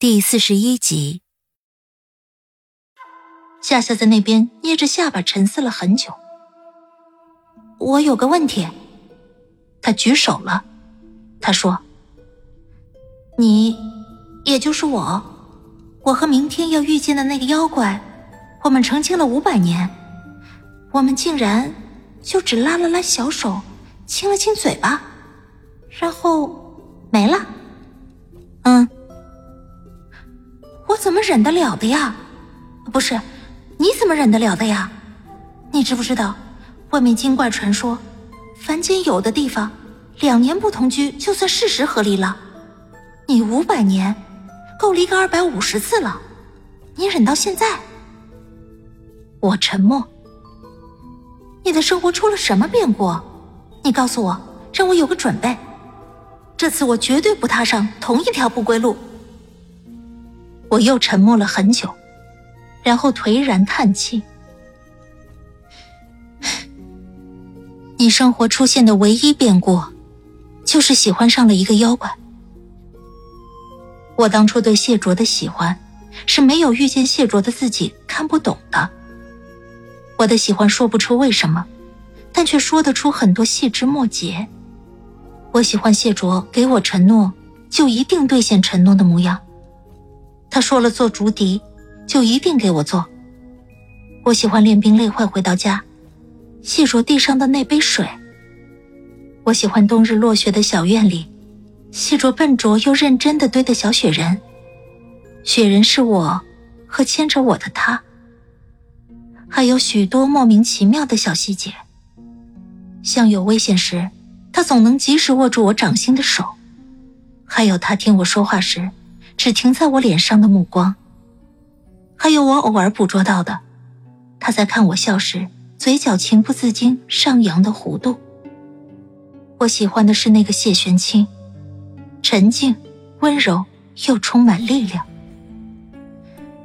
第四十一集。夏夏在那边捏着下巴沉思了很久。我有个问题。他举手了，他说：“你，也就是我，我和明天要遇见的那个妖怪，我们成亲了五百年，我们竟然就只拉了拉小手，亲了亲嘴巴，然后没了。嗯，我怎么忍得了的呀？不是。”你怎么忍得了的呀？你知不知道，外面精怪传说，凡间有的地方，两年不同居就算事实合离了。你五百年，够离个二百五十次了，你忍到现在？我沉默。你的生活出了什么变故？你告诉我，让我有个准备。这次我绝对不踏上同一条不归路。我又沉默了很久。然后颓然叹气。你生活出现的唯一变故，就是喜欢上了一个妖怪。我当初对谢卓的喜欢，是没有遇见谢卓的自己看不懂的。我的喜欢说不出为什么，但却说得出很多细枝末节。我喜欢谢卓给我承诺，就一定兑现承诺的模样。他说了做竹笛。就一定给我做。我喜欢练兵累坏回到家，细数地上的那杯水。我喜欢冬日落雪的小院里，细着笨拙又认真的堆的小雪人。雪人是我和牵着我的他。还有许多莫名其妙的小细节，像有危险时，他总能及时握住我掌心的手；还有他听我说话时，只停在我脸上的目光。还有我偶尔捕捉到的，他在看我笑时，嘴角情不自禁上扬的弧度。我喜欢的是那个谢玄清，沉静、温柔又充满力量。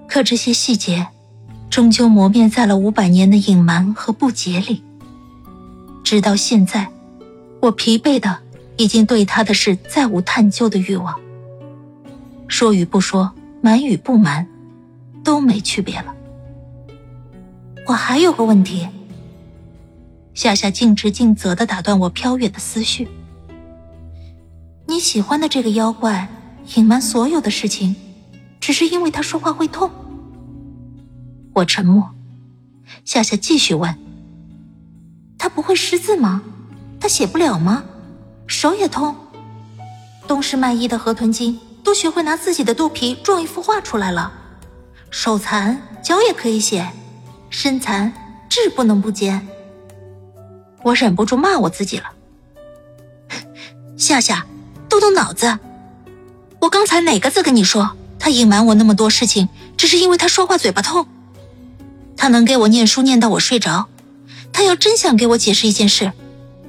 可这些细节，终究磨灭在了五百年的隐瞒和不解里。直到现在，我疲惫的已经对他的事再无探究的欲望。说与不说，瞒与不瞒。都没区别了。我还有个问题。夏夏尽职尽责的打断我飘远的思绪。你喜欢的这个妖怪，隐瞒所有的事情，只是因为他说话会痛。我沉默。夏夏继续问：“他不会识字吗？他写不了吗？手也痛？东市卖艺的河豚精都学会拿自己的肚皮撞一幅画出来了。”手残脚也可以写，身残志不能不坚。我忍不住骂我自己了。夏夏，动动脑子！我刚才哪个字跟你说？他隐瞒我那么多事情，只是因为他说话嘴巴痛。他能给我念书念到我睡着，他要真想给我解释一件事，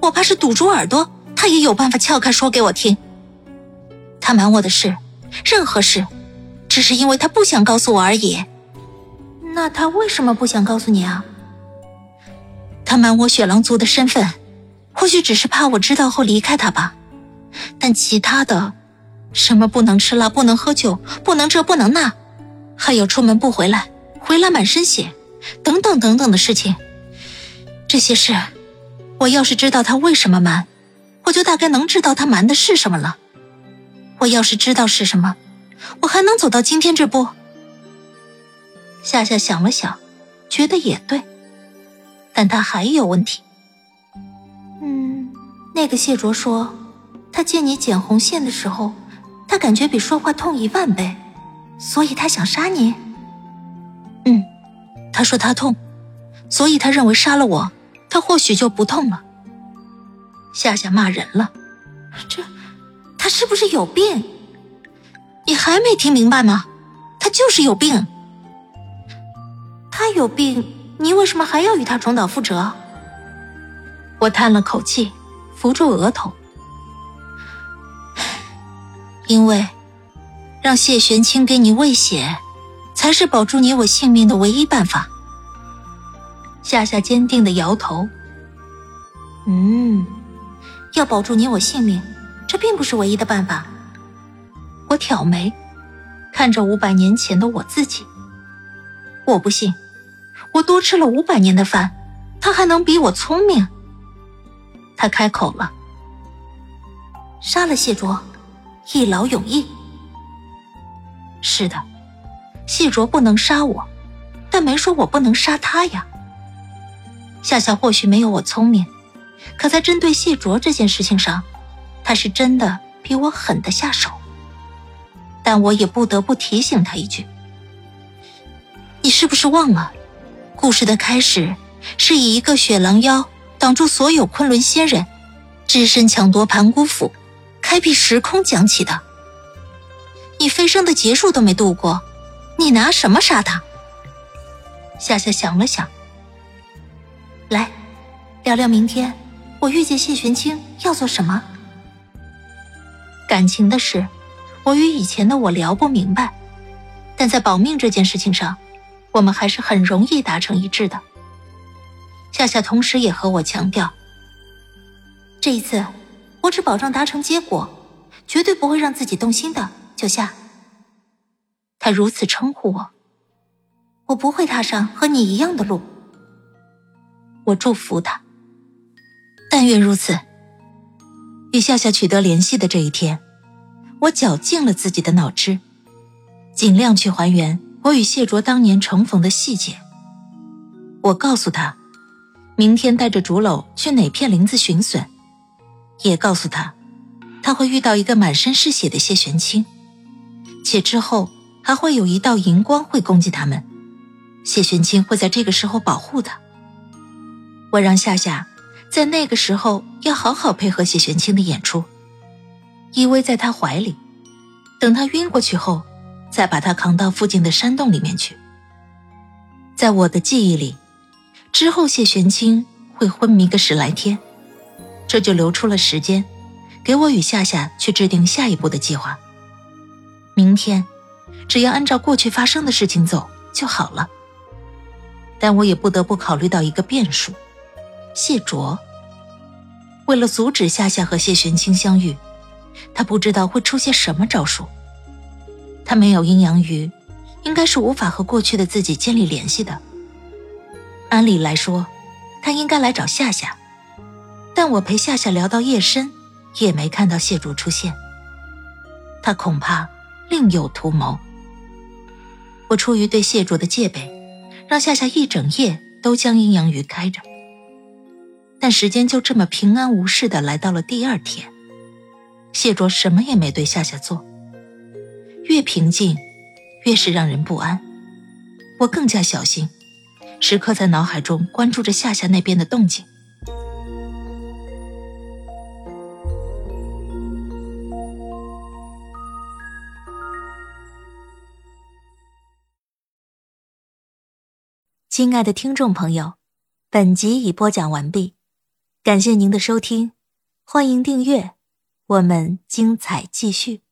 我怕是堵住耳朵，他也有办法撬开说给我听。他瞒我的事，任何事。只是因为他不想告诉我而已。那他为什么不想告诉你啊？他瞒我雪狼族的身份，或许只是怕我知道后离开他吧。但其他的，什么不能吃辣、不能喝酒、不能这不能那，还有出门不回来、回来满身血，等等等等的事情，这些事，我要是知道他为什么瞒，我就大概能知道他瞒的是什么了。我要是知道是什么。我还能走到今天这步？夏夏想了想，觉得也对，但他还有问题。嗯，那个谢卓说，他见你剪红线的时候，他感觉比说话痛一万倍，所以他想杀你。嗯，他说他痛，所以他认为杀了我，他或许就不痛了。夏夏骂人了，这，他是不是有病？你还没听明白吗？他就是有病。他有病，你为什么还要与他重蹈覆辙？我叹了口气，扶住额头。因为，让谢玄清给你喂血，才是保住你我性命的唯一办法。夏夏坚定的摇头。嗯，要保住你我性命，这并不是唯一的办法。我挑眉，看着五百年前的我自己。我不信，我多吃了五百年的饭，他还能比我聪明？他开口了：“杀了谢卓，一劳永逸。”是的，谢卓不能杀我，但没说我不能杀他呀。夏夏或许没有我聪明，可在针对谢卓这件事情上，他是真的比我狠得下手。但我也不得不提醒他一句：“你是不是忘了，故事的开始是以一个雪狼妖挡住所有昆仑仙人，只身抢夺盘古府，开辟时空讲起的？你飞升的劫数都没度过，你拿什么杀他？”夏夏想了想，来，聊聊明天我遇见谢玄清要做什么？感情的事。我与以前的我聊不明白，但在保命这件事情上，我们还是很容易达成一致的。夏夏同时也和我强调，这一次我只保证达成结果，绝对不会让自己动心的。九夏，他如此称呼我，我不会踏上和你一样的路。我祝福他，但愿如此。与夏夏取得联系的这一天。我绞尽了自己的脑汁，尽量去还原我与谢卓当年重逢的细节。我告诉他，明天带着竹篓去哪片林子寻笋，也告诉他，他会遇到一个满身是血的谢玄清，且之后还会有一道银光会攻击他们，谢玄清会在这个时候保护他。我让夏夏在那个时候要好好配合谢玄清的演出。依偎在他怀里，等他晕过去后，再把他扛到附近的山洞里面去。在我的记忆里，之后谢玄清会昏迷个十来天，这就留出了时间，给我与夏夏去制定下一步的计划。明天，只要按照过去发生的事情走就好了。但我也不得不考虑到一个变数：谢卓。为了阻止夏夏和谢玄清相遇。他不知道会出现什么招数。他没有阴阳鱼，应该是无法和过去的自己建立联系的。按理来说，他应该来找夏夏，但我陪夏夏聊到夜深，也没看到谢主出现。他恐怕另有图谋。我出于对谢主的戒备，让夏夏一整夜都将阴阳鱼开着。但时间就这么平安无事的来到了第二天。谢卓什么也没对夏夏做，越平静，越是让人不安。我更加小心，时刻在脑海中关注着夏夏那边的动静。亲爱的听众朋友，本集已播讲完毕，感谢您的收听，欢迎订阅。我们精彩继续。